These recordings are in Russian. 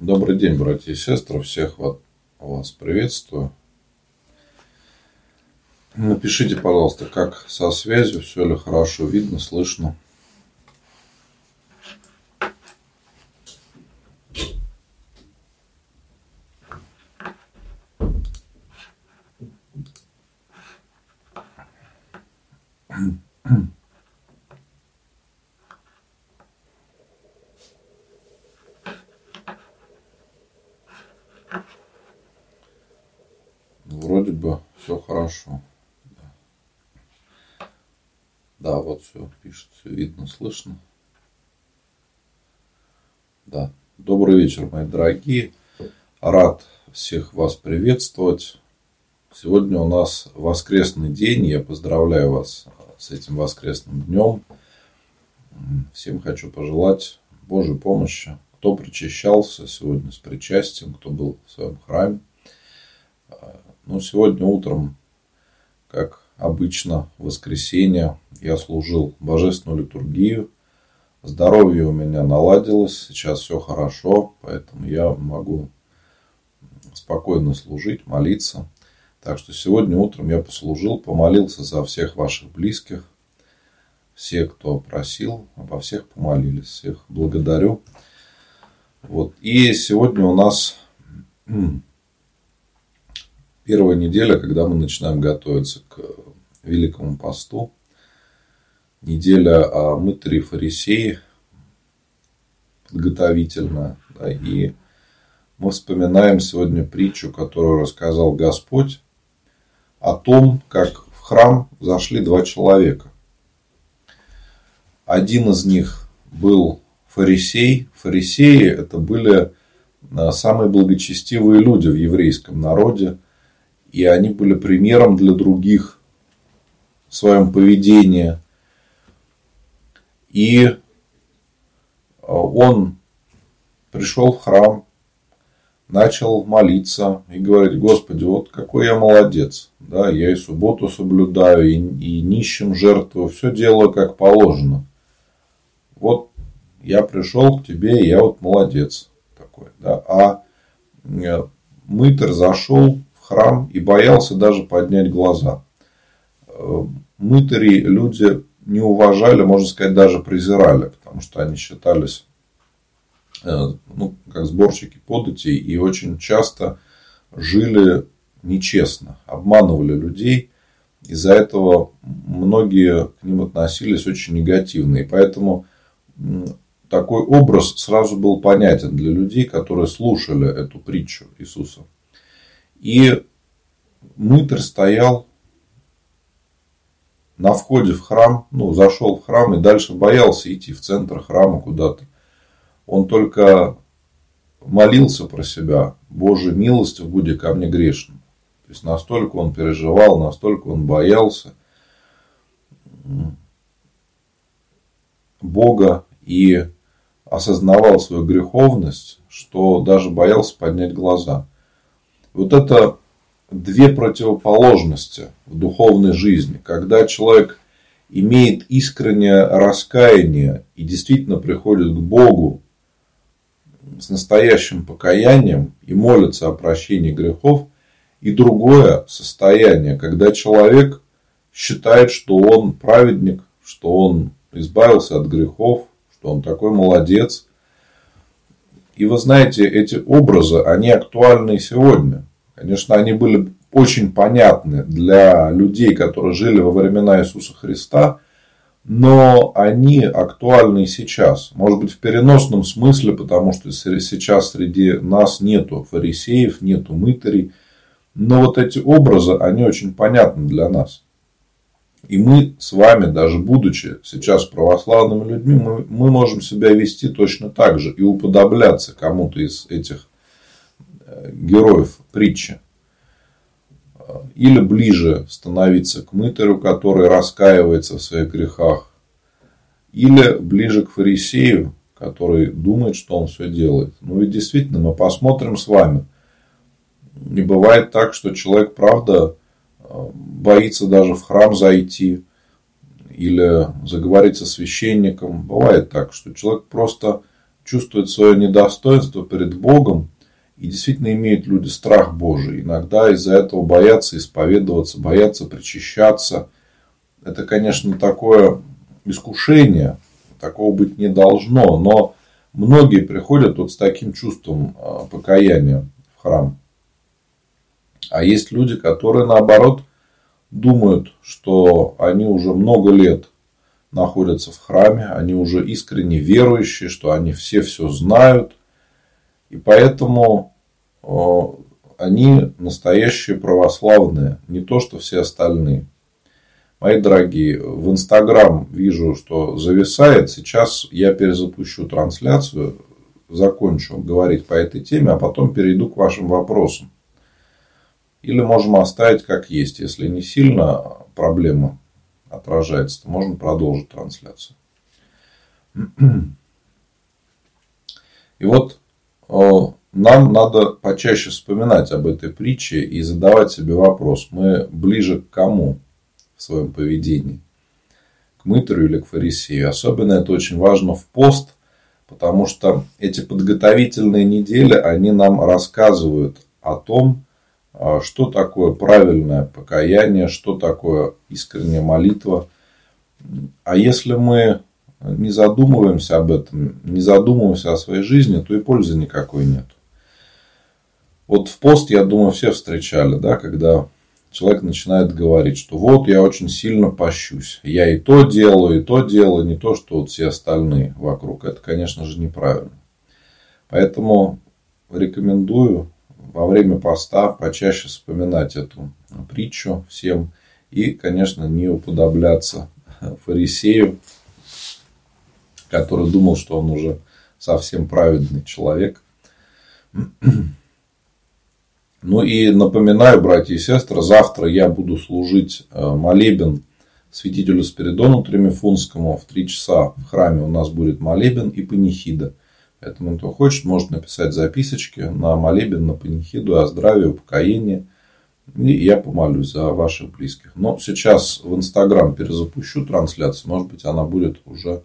Добрый день, братья и сестры. Всех вас приветствую. Напишите, пожалуйста, как со связью, все ли хорошо видно, слышно. Вроде бы все хорошо. Да, вот все пишет, все видно, слышно. Да. Добрый вечер, мои дорогие. Рад всех вас приветствовать. Сегодня у нас воскресный день. Я поздравляю вас с этим воскресным днем. Всем хочу пожелать Божьей помощи. Кто причащался сегодня с причастием, кто был в своем храме. Ну, сегодня утром, как обычно, в воскресенье, я служил божественную литургию. Здоровье у меня наладилось, сейчас все хорошо, поэтому я могу спокойно служить, молиться. Так что сегодня утром я послужил, помолился за всех ваших близких. Все, кто просил, обо всех помолились. Всех благодарю. Вот. И сегодня у нас первая неделя, когда мы начинаем готовиться к Великому посту. Неделя о мытаре фарисеи подготовительная. Да, и мы вспоминаем сегодня притчу, которую рассказал Господь о том, как в храм зашли два человека. Один из них был фарисей. Фарисеи это были а, самые благочестивые люди в еврейском народе. И они были примером для других в своем поведении. И а, он пришел в храм, начал молиться и говорить, Господи, вот какой я молодец. Да, я и субботу соблюдаю, и, и нищим жертвую, все делаю как положено. Вот я пришел к тебе, и я вот молодец такой. Да. А мытарь зашел в храм и боялся даже поднять глаза. Э, мытари люди не уважали, можно сказать, даже презирали, потому что они считались Э, ну, как сборщики податей и очень часто жили нечестно, обманывали людей. Из-за этого многие к ним относились очень негативно. И поэтому такой образ сразу был понятен для людей, которые слушали эту притчу Иисуса. И мытарь стоял на входе в храм, ну, зашел в храм и дальше боялся идти в центр храма куда-то он только молился про себя, Боже, милостив буди ко мне грешным. То есть настолько он переживал, настолько он боялся Бога и осознавал свою греховность, что даже боялся поднять глаза. Вот это две противоположности в духовной жизни. Когда человек имеет искреннее раскаяние и действительно приходит к Богу с настоящим покаянием и молится о прощении грехов, и другое состояние, когда человек считает, что он праведник, что он избавился от грехов, что он такой молодец. И вы знаете, эти образы, они актуальны сегодня. Конечно, они были очень понятны для людей, которые жили во времена Иисуса Христа – но они актуальны и сейчас. Может быть, в переносном смысле, потому что сейчас среди нас нету фарисеев, нету мытарей. Но вот эти образы, они очень понятны для нас. И мы с вами, даже будучи сейчас православными людьми, мы, мы можем себя вести точно так же и уподобляться кому-то из этих героев притчи или ближе становиться к мытарю, который раскаивается в своих грехах, или ближе к фарисею, который думает, что он все делает. Ну и действительно, мы посмотрим с вами. Не бывает так, что человек, правда, боится даже в храм зайти или заговорить со священником. Бывает так, что человек просто чувствуют свое недостоинство перед Богом, и действительно имеют люди страх Божий. Иногда из-за этого боятся исповедоваться, боятся причащаться. Это, конечно, такое искушение, такого быть не должно, но многие приходят вот с таким чувством а, покаяния в храм. А есть люди, которые наоборот думают, что они уже много лет находятся в храме, они уже искренне верующие, что они все все знают. И поэтому они настоящие православные, не то что все остальные. Мои дорогие, в Инстаграм вижу, что зависает. Сейчас я перезапущу трансляцию, закончу говорить по этой теме, а потом перейду к вашим вопросам. Или можем оставить как есть. Если не сильно проблема отражается, то можно продолжить трансляцию. И вот нам надо почаще вспоминать об этой притче и задавать себе вопрос, мы ближе к кому в своем поведении? К мытарю или к фарисею? Особенно это очень важно в пост, потому что эти подготовительные недели, они нам рассказывают о том, а что такое правильное покаяние, что такое искренняя молитва. А если мы не задумываемся об этом, не задумываемся о своей жизни, то и пользы никакой нет. Вот в пост, я думаю, все встречали, да, когда человек начинает говорить, что вот я очень сильно пощусь. Я и то делаю, и то делаю, не то, что вот все остальные вокруг. Это, конечно же, неправильно. Поэтому рекомендую во время поста почаще вспоминать эту притчу всем и, конечно, не уподобляться фарисею, который думал, что он уже совсем праведный человек. Ну и напоминаю, братья и сестры, завтра я буду служить э, молебен святителю Спиридону Тремифунскому в три часа в храме у нас будет молебен и панихида. Поэтому, кто хочет, может написать записочки на молебен, на панихиду о здравии, упокоении. И я помолюсь за ваших близких. Но сейчас в Инстаграм перезапущу трансляцию. Может быть, она будет уже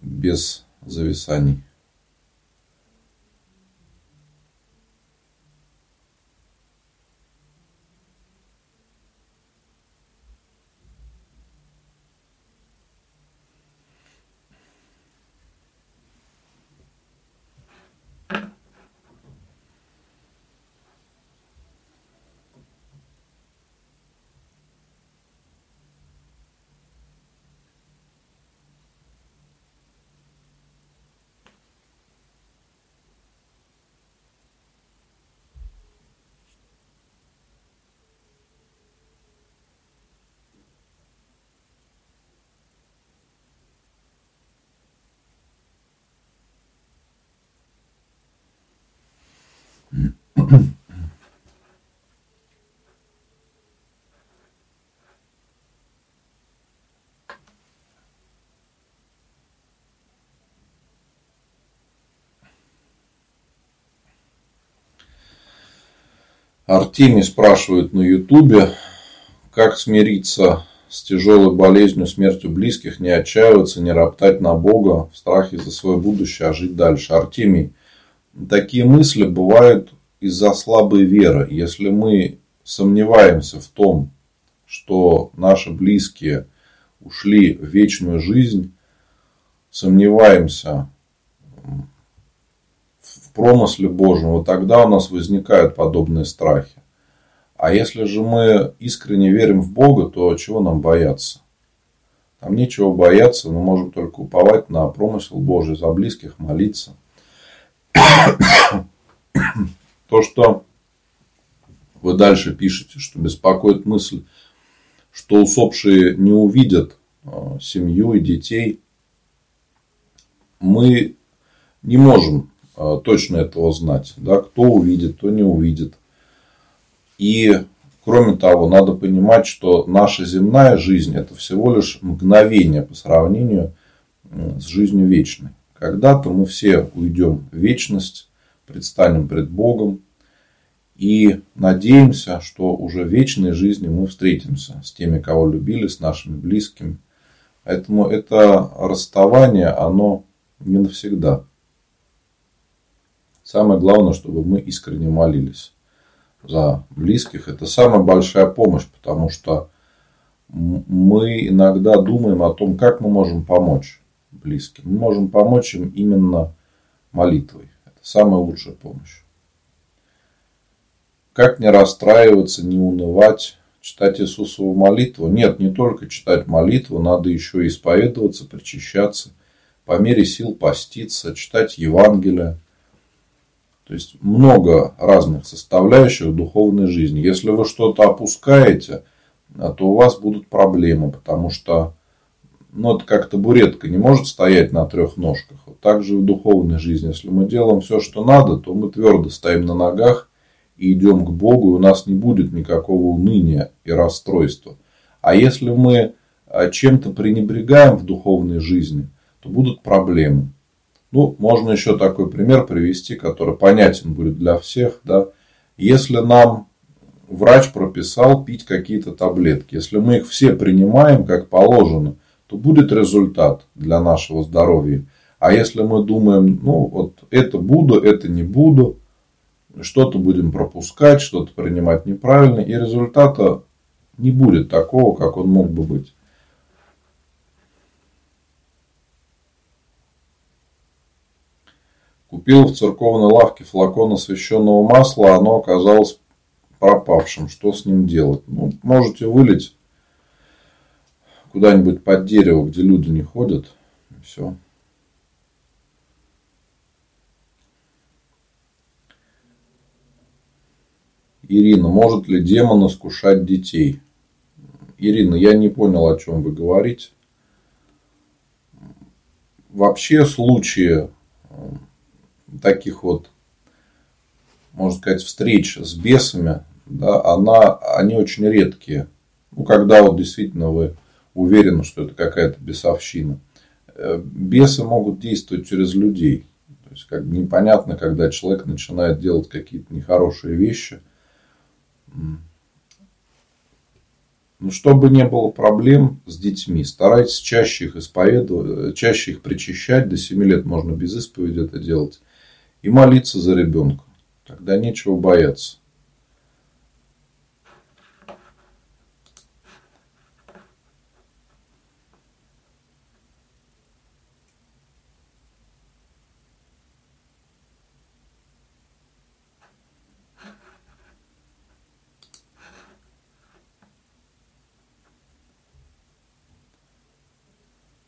без зависаний. Артемий спрашивает на Ютубе, как смириться с тяжелой болезнью, смертью близких, не отчаиваться, не роптать на Бога в страхе за свое будущее, а жить дальше. Артемий, такие мысли бывают из-за слабой веры. Если мы сомневаемся в том, что наши близкие ушли в вечную жизнь, сомневаемся промысле Божьем, вот тогда у нас возникают подобные страхи. А если же мы искренне верим в Бога, то чего нам бояться? Нам нечего бояться, мы можем только уповать на промысел Божий за близких, молиться. То, что вы дальше пишете, что беспокоит мысль, что усопшие не увидят а, семью и детей, мы не можем точно этого знать. Да, кто увидит, кто не увидит. И кроме того, надо понимать, что наша земная жизнь это всего лишь мгновение по сравнению с жизнью вечной. Когда-то мы все уйдем в вечность, предстанем пред Богом и надеемся, что уже в вечной жизни мы встретимся с теми, кого любили, с нашими близкими. Поэтому это расставание, оно не навсегда. Самое главное, чтобы мы искренне молились за близких. Это самая большая помощь, потому что мы иногда думаем о том, как мы можем помочь близким. Мы можем помочь им именно молитвой. Это самая лучшая помощь. Как не расстраиваться, не унывать, читать Иисусову молитву? Нет, не только читать молитву, надо еще и исповедоваться, причащаться, по мере сил поститься, читать Евангелие. То есть много разных составляющих духовной жизни. Если вы что-то опускаете, то у вас будут проблемы, потому что ну, это как табуретка не может стоять на трех ножках. Вот так же в духовной жизни. Если мы делаем все, что надо, то мы твердо стоим на ногах и идем к Богу, и у нас не будет никакого уныния и расстройства. А если мы а, чем-то пренебрегаем в духовной жизни, то будут проблемы. Ну, можно еще такой пример привести, который понятен будет для всех. Да? Если нам врач прописал пить какие-то таблетки, если мы их все принимаем как положено, то будет результат для нашего здоровья. А если мы думаем, ну вот это буду, это не буду, что-то будем пропускать, что-то принимать неправильно, и результата не будет такого, как он мог бы быть. Купил в церковной лавке флакон освященного масла, оно оказалось пропавшим. Что с ним делать? Ну, можете вылить куда-нибудь под дерево, где люди не ходят. И все. Ирина, может ли демон искушать детей? Ирина, я не понял, о чем вы говорите. Вообще случаи э, таких вот, можно сказать, встреч с бесами, да, она, они очень редкие. Ну, когда вот действительно вы уверены, что это какая-то бесовщина. Э, бесы могут действовать через людей. То есть, как непонятно, когда человек начинает делать какие-то нехорошие вещи. Ну, чтобы не было проблем с детьми, старайтесь чаще их исповедовать, чаще их причащать. До 7 лет можно без исповеди это делать. И молиться за ребенка. Тогда нечего бояться.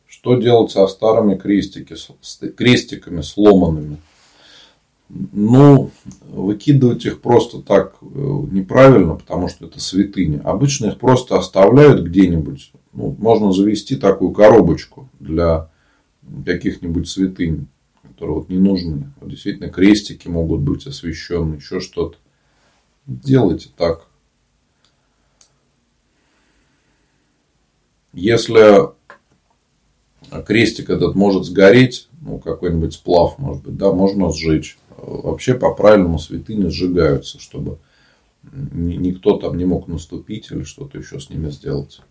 Что делать со старыми крестики, крестиками сломанными? Ну, выкидывать их просто так э, неправильно, потому что это святыня. Обычно их просто оставляют где-нибудь. Ну, можно завести такую коробочку для каких-нибудь святынь, которые вот не нужны. Вот действительно, крестики могут быть освящены, еще что-то. Делайте так. Если крестик этот может сгореть, ну, какой-нибудь сплав, может быть, да, можно сжечь. Вообще, по правильному святыни сжигаются, чтобы никто там не мог наступить или что-то еще с ними сделать.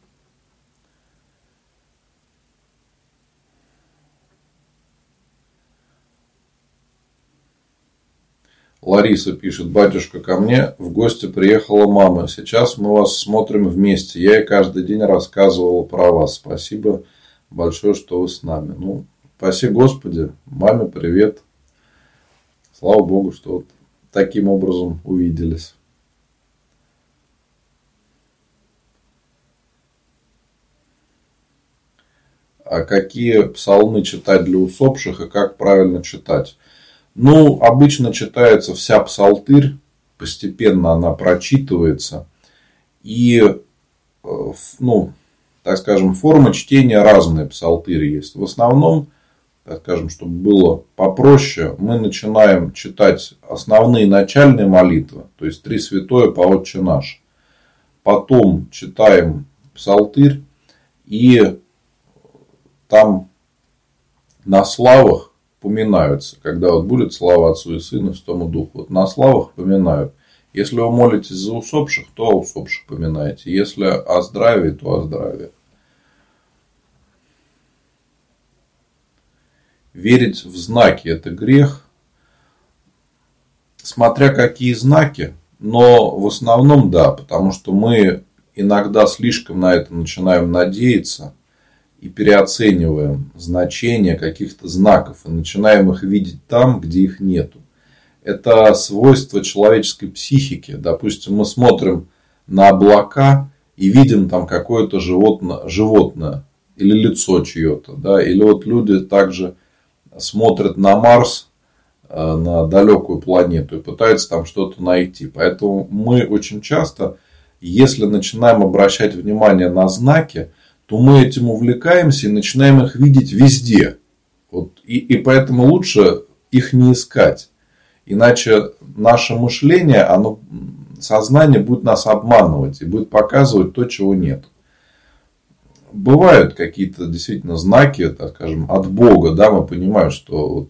Лариса пишет, батюшка, ко мне в гости приехала мама. Сейчас мы вас смотрим вместе. Я ей каждый день рассказывала про вас. Спасибо большое, что вы с нами. Ну, спасибо Господи, маме привет. Слава Богу, что вот таким образом увиделись. А какие псалмы читать для усопших и как правильно читать? Ну, обычно читается вся псалтырь, постепенно она прочитывается. И, э, ну, так скажем, формы чтения разные псалтыри есть. В основном, так скажем, чтобы было попроще, мы начинаем читать основные начальные молитвы, то есть три святое по Отче наш. Потом читаем псалтырь и там на славах поминаются, когда вот будет слава Отцу и Сыну, Святому Духу. Вот на славах поминают. Если вы молитесь за усопших, то о усопших поминаете. Если о здравии, то о здравии. Верить в знаки – это грех. Смотря какие знаки, но в основном да, потому что мы иногда слишком на это начинаем надеяться и переоцениваем значение каких-то знаков и начинаем их видеть там, где их нету. Это свойство человеческой психики. Допустим, мы смотрим на облака и видим там какое-то животное, животное или лицо чье-то. Да? Или вот люди также смотрят на Марс, э, на далекую планету и пытаются там что-то найти. Поэтому мы очень часто, если начинаем обращать внимание на знаки, то мы этим увлекаемся и начинаем их видеть везде. Вот, и, и поэтому лучше их не искать. Иначе наше мышление, оно, сознание будет нас обманывать и будет показывать то, чего нет бывают какие-то действительно знаки, так скажем, от Бога, да, мы понимаем, что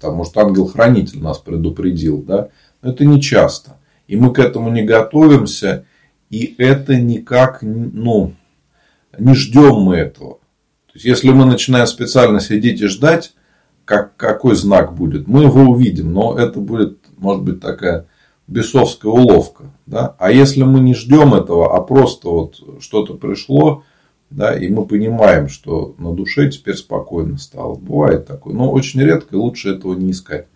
там, может, ангел-хранитель нас предупредил, да, но это не часто. И мы к этому не готовимся, и это никак, ну, не ждем мы этого. То есть, если мы начинаем специально сидеть и ждать, как, какой знак будет, мы его увидим, но это будет, может быть, такая бесовская уловка. Да? А если мы не ждем этого, а просто вот что-то пришло, да, и мы понимаем, что на душе теперь спокойно стало. Бывает такое, но очень редко, и лучше этого не искать.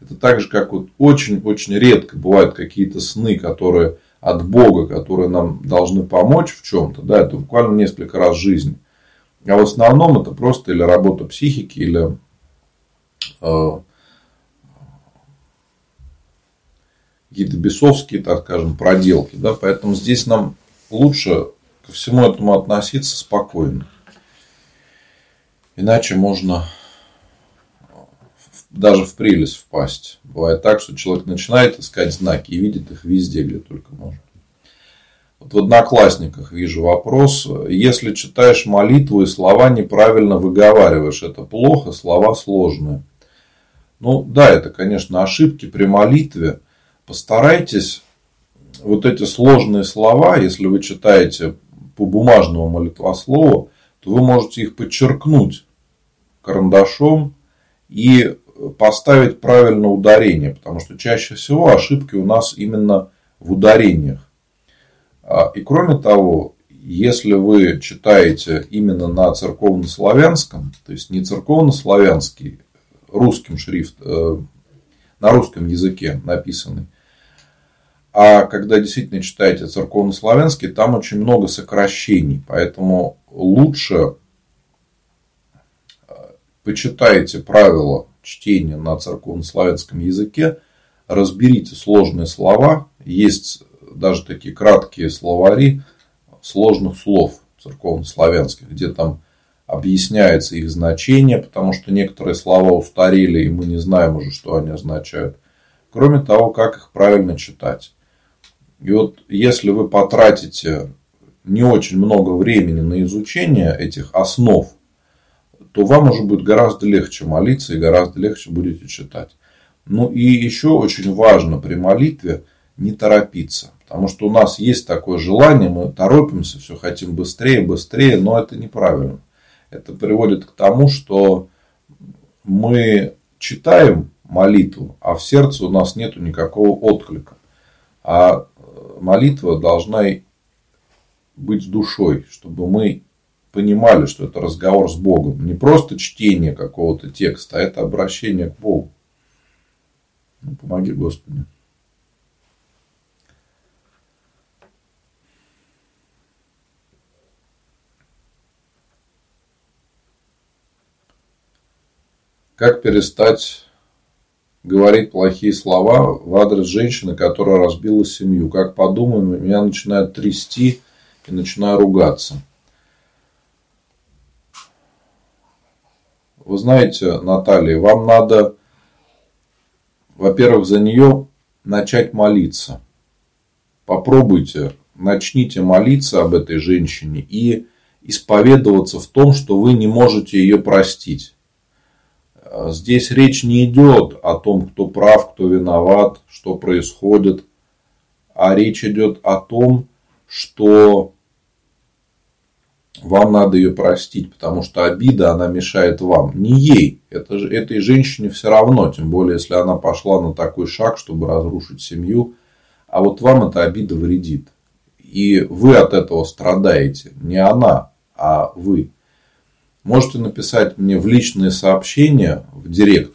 Это так же, как вот очень-очень редко бывают какие-то сны, которые от Бога, которые нам должны помочь в чем-то, да, это буквально несколько раз в жизни. А в основном это просто или работа психики, или э, какие-то бесовские, так скажем, проделки. Да? Поэтому здесь нам лучше ко всему этому относиться спокойно. Иначе можно даже в прелесть впасть. Бывает так, что человек начинает искать знаки и видит их везде, где только может. Вот в Одноклассниках вижу вопрос. Если читаешь молитву и слова неправильно выговариваешь, это плохо, слова сложные. Ну да, это, конечно, ошибки при молитве. Постарайтесь вот эти сложные слова, если вы читаете по бумажному молитвослову, то вы можете их подчеркнуть карандашом и поставить правильно ударение, потому что чаще всего ошибки у нас именно в ударениях. А, и кроме того, если вы читаете именно на церковнославянском, то есть не церковнославянский, русским шрифт, э, на русском языке написанный, а когда действительно читаете церковнославянский, там очень много сокращений. Поэтому лучше э, почитайте правила чтения на церковнославянском языке, разберите сложные слова. Есть даже такие краткие словари сложных слов церковнославянских, где там объясняется их значение, потому что некоторые слова устарели, и мы не знаем уже, что они означают. Кроме того, как их правильно читать. И вот если вы потратите не очень много времени на изучение этих основ, то вам уже будет гораздо легче молиться и гораздо легче будете читать. Ну и еще очень важно при молитве не торопиться. Потому что у нас есть такое желание, мы торопимся, все хотим быстрее, быстрее, но это неправильно. Это приводит к тому, что мы читаем молитву, а в сердце у нас нет никакого отклика. А молитва должна быть душой, чтобы мы понимали, что это разговор с Богом. Не просто чтение какого-то текста, а это обращение к Богу. Ну, помоги, Господи. Как перестать говорить плохие слова в адрес женщины, которая разбила семью. Как подумаем, меня начинают трясти и начинаю ругаться. Вы знаете, Наталья, вам надо, во-первых, за нее начать молиться. Попробуйте, начните молиться об этой женщине и исповедоваться в том, что вы не можете ее простить. А здесь речь не идет о том, кто прав, кто виноват, что происходит, а речь идет о том, что вам надо ее простить, потому что обида, она мешает вам. Не ей, это этой женщине все равно, тем более, если она пошла на такой шаг, чтобы разрушить семью, а вот вам эта обида вредит. И вы от этого страдаете. Не она, а вы. Можете написать мне в личные сообщения, в директ,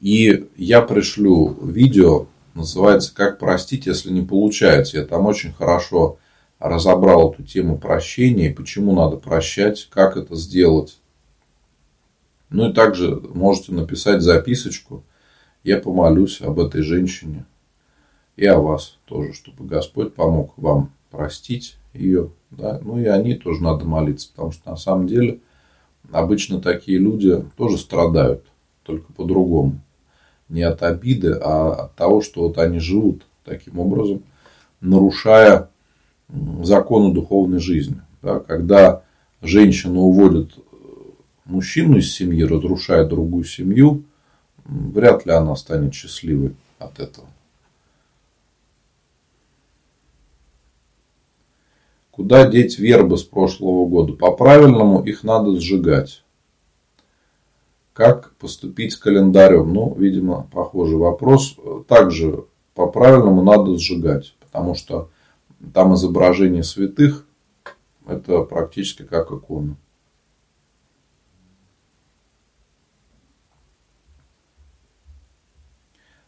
и я пришлю видео, называется «Как простить, если не получается». Я там очень хорошо разобрал эту тему прощения, почему надо прощать, как это сделать. Ну и также можете написать записочку. Я помолюсь об этой женщине и о вас тоже, чтобы Господь помог вам простить ее. Да? Ну и о ней тоже надо молиться, потому что на самом деле обычно такие люди тоже страдают, только по-другому. Не от обиды, а от того, что вот они живут таким образом, нарушая закону духовной жизни. Да, когда женщина уводит мужчину из семьи, разрушает другую семью, вряд ли она станет счастливой от этого. Куда деть вербы с прошлого года? По-правильному их надо сжигать. Как поступить с календарем? Ну, видимо, похожий вопрос. Также по-правильному надо сжигать, потому что там изображение святых, это практически как икона.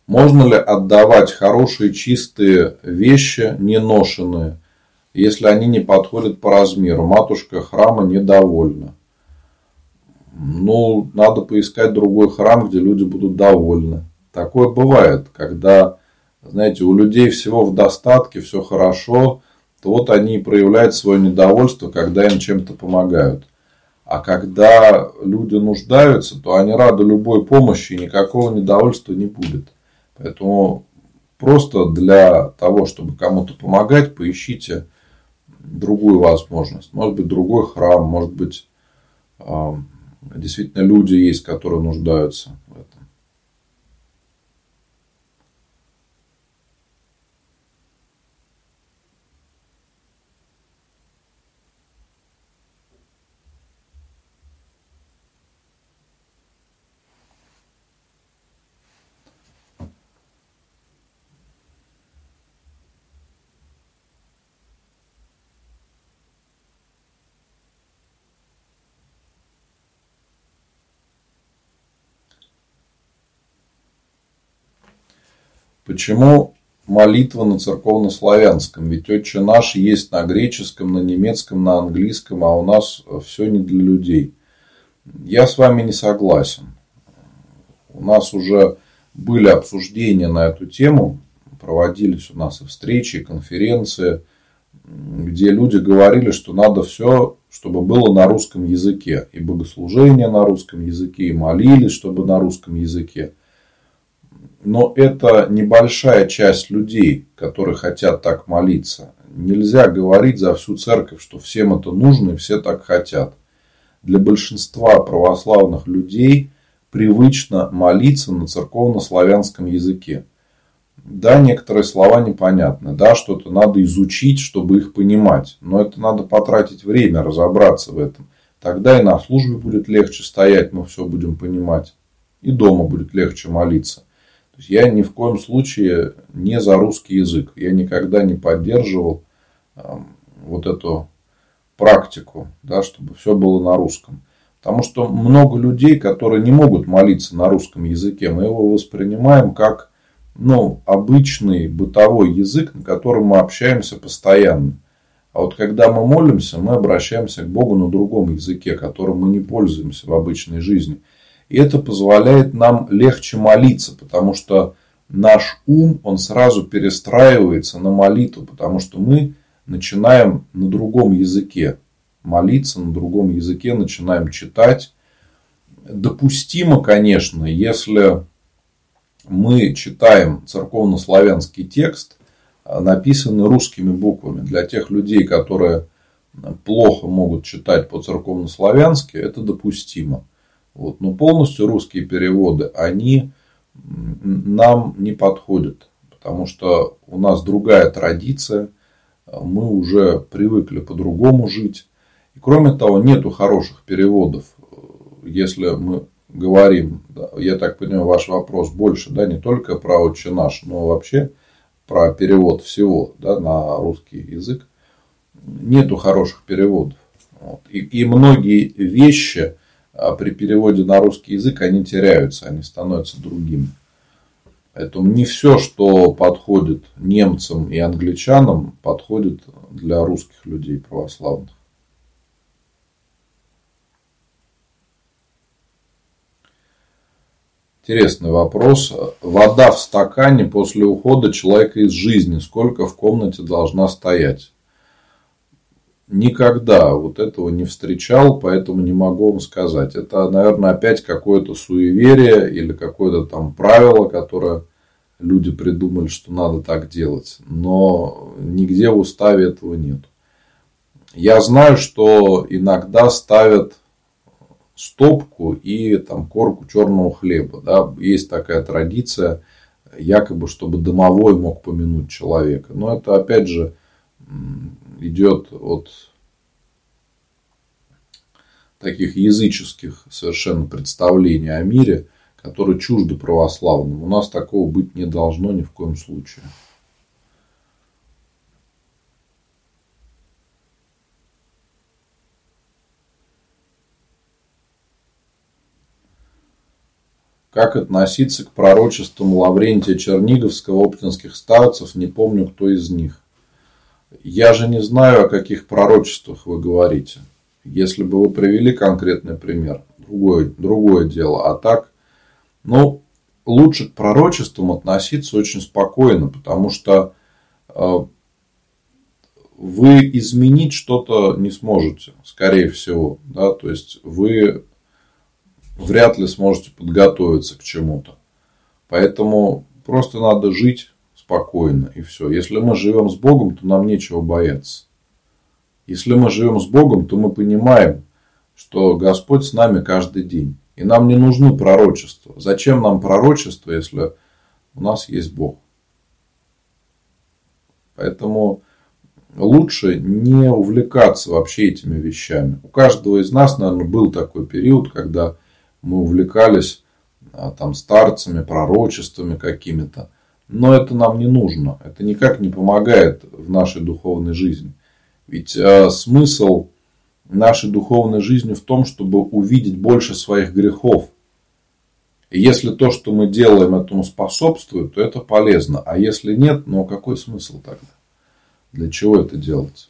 Можно ли отдавать хорошие чистые вещи, не ношенные, если они не подходят по размеру? Матушка храма недовольна. Ну, надо поискать другой храм, где люди будут довольны. Такое бывает, когда знаете, у людей всего в достатке, все хорошо, то вот они проявляют свое недовольство, когда им чем-то помогают. А когда люди нуждаются, то они рады любой помощи, и никакого недовольства не будет. Поэтому просто для того, чтобы кому-то помогать, поищите другую возможность. Может быть, другой храм, может быть, действительно люди есть, которые нуждаются в этом. Почему молитва на церковнославянском? Ведь Отче наш есть на греческом, на немецком, на английском, а у нас все не для людей. Я с вами не согласен. У нас уже были обсуждения на эту тему, проводились у нас и встречи, и конференции, где люди говорили, что надо все, чтобы было на русском языке. И богослужение на русском языке, и молились, чтобы на русском языке но это небольшая часть людей, которые хотят так молиться. Нельзя говорить за всю церковь, что всем это нужно и все так хотят. Для большинства православных людей привычно молиться на церковно-славянском языке. Да, некоторые слова непонятны, да, что-то надо изучить, чтобы их понимать, но это надо потратить время, разобраться в этом. Тогда и на службе будет легче стоять, мы все будем понимать, и дома будет легче молиться. То есть я ни в коем случае не за русский язык. Я никогда не поддерживал вот эту практику, да, чтобы все было на русском. Потому что много людей, которые не могут молиться на русском языке, мы его воспринимаем как ну, обычный бытовой язык, на котором мы общаемся постоянно. А вот когда мы молимся, мы обращаемся к Богу на другом языке, которым мы не пользуемся в обычной жизни. И это позволяет нам легче молиться, потому что наш ум, он сразу перестраивается на молитву, потому что мы начинаем на другом языке молиться, на другом языке начинаем читать. Допустимо, конечно, если мы читаем церковно-славянский текст, написанный русскими буквами. Для тех людей, которые плохо могут читать по-церковно-славянски, это допустимо. Вот. Но полностью русские переводы, они нам не подходят. Потому что у нас другая традиция. Мы уже привыкли по-другому жить. И кроме того, нету хороших переводов. Если мы говорим, да, я так понимаю, ваш вопрос больше, да, не только про отче наш, но вообще про перевод всего да, на русский язык. Нету хороших переводов. Вот. И, и многие вещи при переводе на русский язык, они теряются, они становятся другими. Поэтому не все, что подходит немцам и англичанам, подходит для русских людей православных. Интересный вопрос. Вода в стакане после ухода человека из жизни. Сколько в комнате должна стоять? Никогда вот этого не встречал, поэтому не могу вам сказать. Это, наверное, опять какое-то суеверие или какое-то там правило, которое люди придумали, что надо так делать. Но нигде в уставе этого нет. Я знаю, что иногда ставят стопку и там корку черного хлеба. Да? Есть такая традиция, якобы, чтобы домовой мог помянуть человека. Но это, опять же, идет от таких языческих совершенно представлений о мире, которые чужды православным. У нас такого быть не должно ни в коем случае. Как относиться к пророчествам Лаврентия Черниговского, оптинских старцев, не помню, кто из них. Я же не знаю, о каких пророчествах вы говорите. Если бы вы привели конкретный пример, другое, другое дело. А так, ну, лучше к пророчествам относиться очень спокойно, потому что э, вы изменить что-то не сможете, скорее всего. Да? То есть вы вряд ли сможете подготовиться к чему-то. Поэтому просто надо жить спокойно и все. Если мы живем с Богом, то нам нечего бояться. Если мы живем с Богом, то мы понимаем, что Господь с нами каждый день. И нам не нужны пророчества. Зачем нам пророчество, если у нас есть Бог? Поэтому лучше не увлекаться вообще этими вещами. У каждого из нас, наверное, был такой период, когда мы увлекались а, там старцами, пророчествами какими-то. Но это нам не нужно. Это никак не помогает в нашей духовной жизни. Ведь э, смысл нашей духовной жизни в том, чтобы увидеть больше своих грехов. И если то, что мы делаем, этому способствует, то это полезно. А если нет, ну какой смысл тогда? Для чего это делать?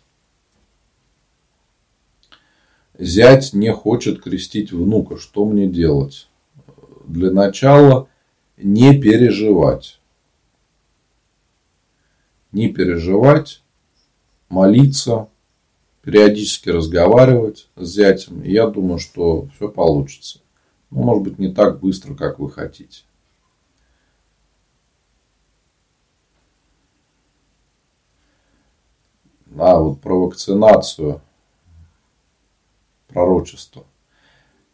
Зять не хочет крестить внука. Что мне делать? Для начала не переживать. Не переживать, молиться, периодически разговаривать с зятем. И я думаю, что все получится. Но может быть не так быстро, как вы хотите. А вот про вакцинацию пророчество.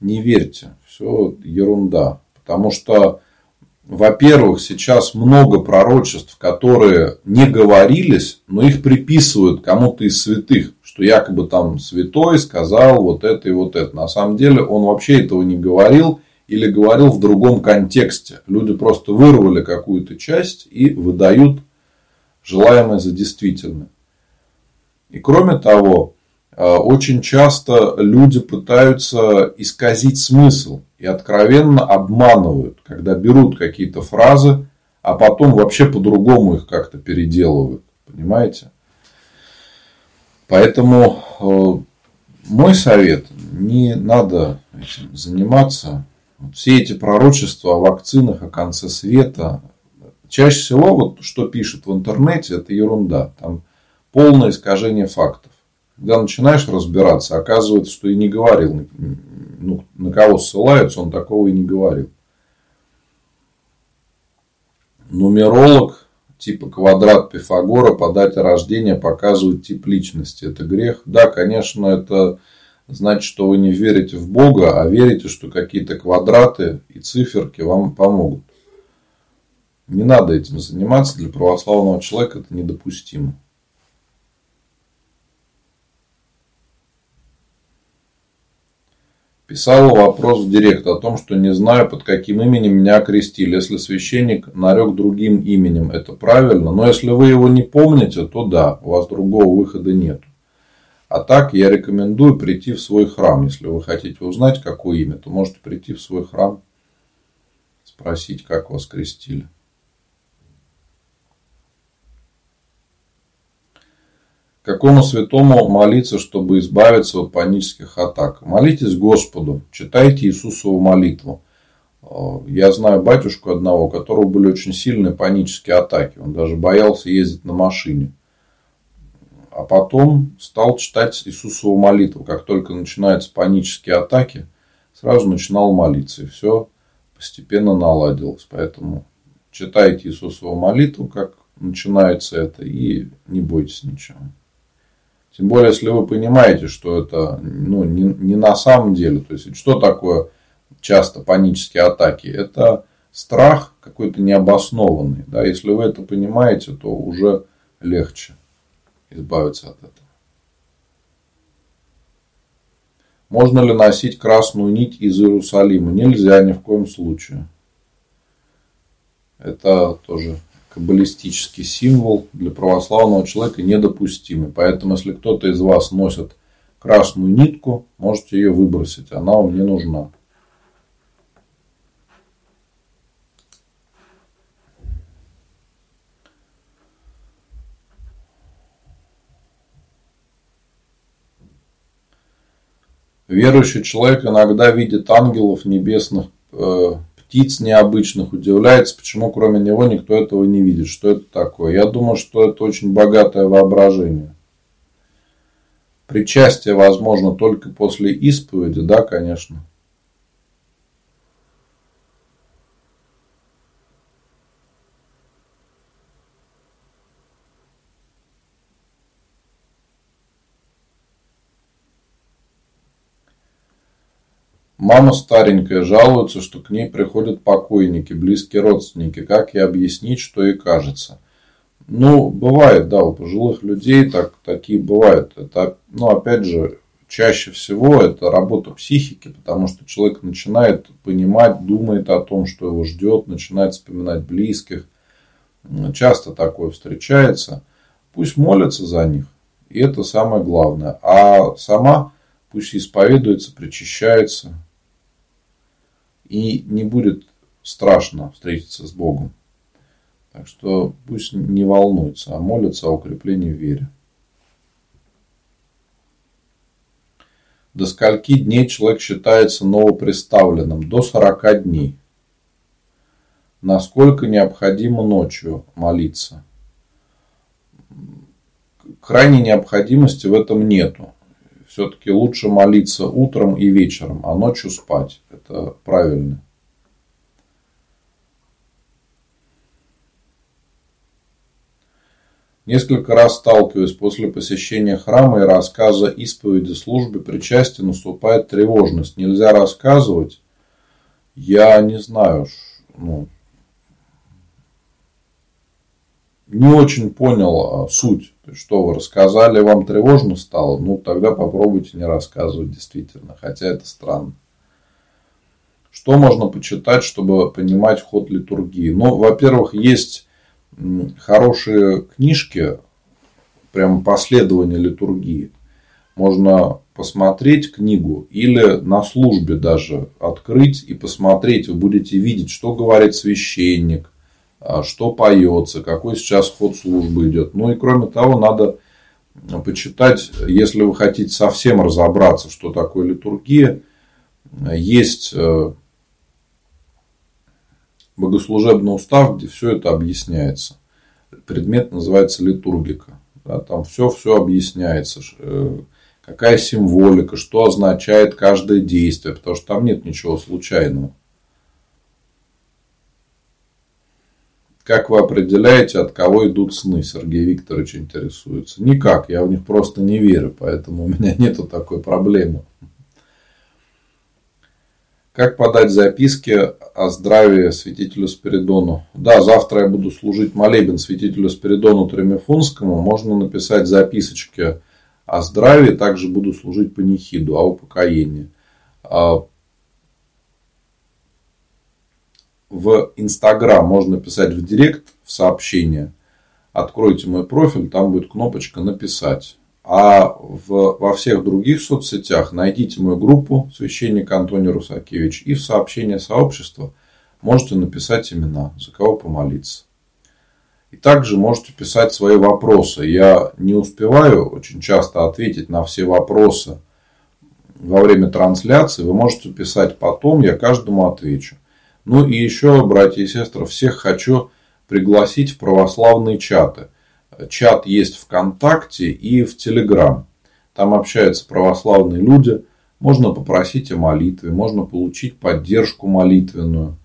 Не верьте, все ерунда. Потому что, во-первых, сейчас много пророчеств, которые не говорились, но их приписывают кому-то из святых, что якобы там святой сказал вот это и вот это. На самом деле он вообще этого не говорил или говорил в другом контексте. Люди просто вырвали какую-то часть и выдают желаемое за действительное. И кроме того, Э, очень часто люди пытаются исказить смысл и откровенно обманывают, когда берут какие-то фразы, а потом вообще по-другому их как-то переделывают. Понимаете? Поэтому э, мой совет, не надо этим заниматься. Все эти пророчества о вакцинах, о конце света, чаще всего вот что пишут в интернете, это ерунда. Там полное искажение фактов. Когда начинаешь разбираться, оказывается, что и не говорил. Ну, на кого ссылаются, он такого и не говорил. Нумеролог типа квадрат Пифагора по дате рождения показывает тип личности. Это грех? Да, конечно, это значит, что вы не верите в Бога, а верите, что какие-то квадраты и циферки вам помогут. Не надо этим заниматься. Для православного человека это недопустимо. Писала вопрос в директ о том, что не знаю, под каким именем меня окрестили. Если священник нарек другим именем, это правильно. Но если вы его не помните, то да, у вас другого выхода нет. А так я рекомендую прийти в свой храм. Если вы хотите узнать, какое имя, то можете прийти в свой храм, спросить, как вас крестили. Какому святому молиться, чтобы избавиться от панических атак? Молитесь Господу, читайте Иисусову молитву. Я знаю батюшку одного, у которого были очень сильные панические атаки. Он даже боялся ездить на машине. А потом стал читать Иисусову молитву. Как только начинаются панические атаки, сразу начинал молиться. И все постепенно наладилось. Поэтому читайте Иисусову молитву, как начинается это, и не бойтесь ничего. Тем более, если вы понимаете, что это ну, не, не на самом деле. То есть, что такое часто панические атаки? Это страх какой-то необоснованный. Да? Если вы это понимаете, то уже легче избавиться от этого. Можно ли носить красную нить из Иерусалима? Нельзя ни в коем случае. Это тоже каббалистический символ для православного человека недопустимый. Поэтому, если кто-то из вас носит красную нитку, можете ее выбросить. Она вам не нужна. Верующий человек иногда видит ангелов небесных, э, птиц необычных, удивляется, почему кроме него никто этого не видит. Что это такое? Я думаю, что это очень богатое воображение. Причастие возможно только после исповеди, да, конечно. Мама старенькая жалуется, что к ней приходят покойники, близкие родственники. Как ей объяснить, что ей кажется? Ну, бывает, да, у пожилых людей так, такие бывают. Это, ну, опять же, чаще всего это работа психики, потому что человек начинает понимать, думает о том, что его ждет, начинает вспоминать близких. Часто такое встречается. Пусть молятся за них. И это самое главное. А сама пусть исповедуется, причащается, и не будет страшно встретиться с Богом. Так что пусть не волнуется, а молится о укреплении в вере. До скольки дней человек считается новоприставленным? До 40 дней. Насколько необходимо ночью молиться? Крайней необходимости в этом нету все-таки лучше молиться утром и вечером, а ночью спать. Это правильно. Несколько раз сталкиваюсь после посещения храма и рассказа исповеди службы причастия наступает тревожность. Нельзя рассказывать. Я не знаю, ну, не очень понял а, суть. Что вы рассказали, вам тревожно стало, ну тогда попробуйте не рассказывать действительно, хотя это странно. Что можно почитать, чтобы понимать ход литургии? Ну, во-первых, есть хорошие книжки, прям последование литургии. Можно посмотреть книгу или на службе даже открыть и посмотреть. Вы будете видеть, что говорит священник, что поется, какой сейчас ход службы идет. Ну и кроме того, надо почитать, если вы хотите совсем разобраться, что такое литургия, есть э, богослужебный устав, где все это объясняется. Предмет называется литургика. Да, там все, все объясняется, э, какая символика, что означает каждое действие, потому что там нет ничего случайного. Как вы определяете, от кого идут сны? Сергей Викторович интересуется. Никак, я в них просто не верю, поэтому у меня нету такой проблемы. Как подать записки о здравии святителю Спиридону? Да, завтра я буду служить молебен святителю Спиридону Тремифунскому. Можно написать записочки о здравии. Также буду служить панихиду, о упокоении. А, в Инстаграм можно писать в директ, в сообщение. Откройте мой профиль, там будет кнопочка «Написать». А в, во всех других соцсетях найдите мою группу «Священник Антоний Русакевич» и в сообщение сообщества можете написать имена, за кого помолиться. И также можете писать свои вопросы. Я не успеваю очень часто ответить на все вопросы во время трансляции. Вы можете писать потом, я каждому отвечу. Ну и еще, братья и сестры, всех хочу пригласить в православные чаты. Чат есть ВКонтакте и в Телеграм. Там общаются православные люди. Можно попросить о молитве, можно получить поддержку молитвенную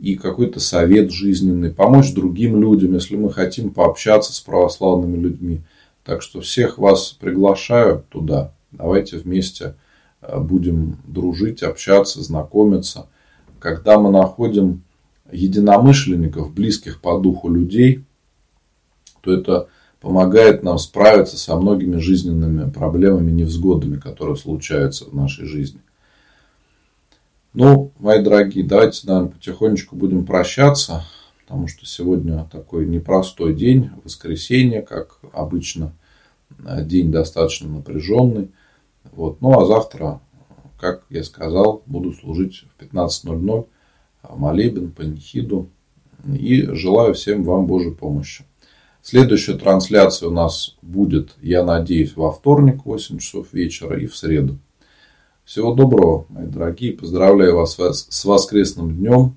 и какой-то совет жизненный, помочь другим людям, если мы хотим пообщаться с православными людьми. Так что всех вас приглашаю туда. Давайте вместе э, будем дружить, общаться, знакомиться когда мы находим единомышленников, близких по духу людей, то это помогает нам справиться со многими жизненными проблемами, невзгодами, которые случаются в нашей жизни. Ну, мои дорогие, давайте, наверное, потихонечку будем прощаться, потому что сегодня такой непростой день, воскресенье, как обычно, день достаточно напряженный. Вот. Ну, а завтра как я сказал, буду служить в 15.00 молебен, панихиду. И желаю всем вам Божьей помощи. Следующая трансляция у нас будет, я надеюсь, во вторник в 8 часов вечера и в среду. Всего доброго, мои дорогие. Поздравляю вас с воскресным днем.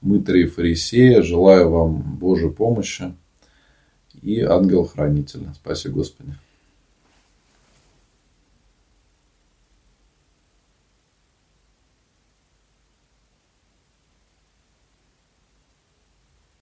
Мытарей фарисея. Желаю вам Божьей помощи и ангел-хранителя. Спасибо, Господи.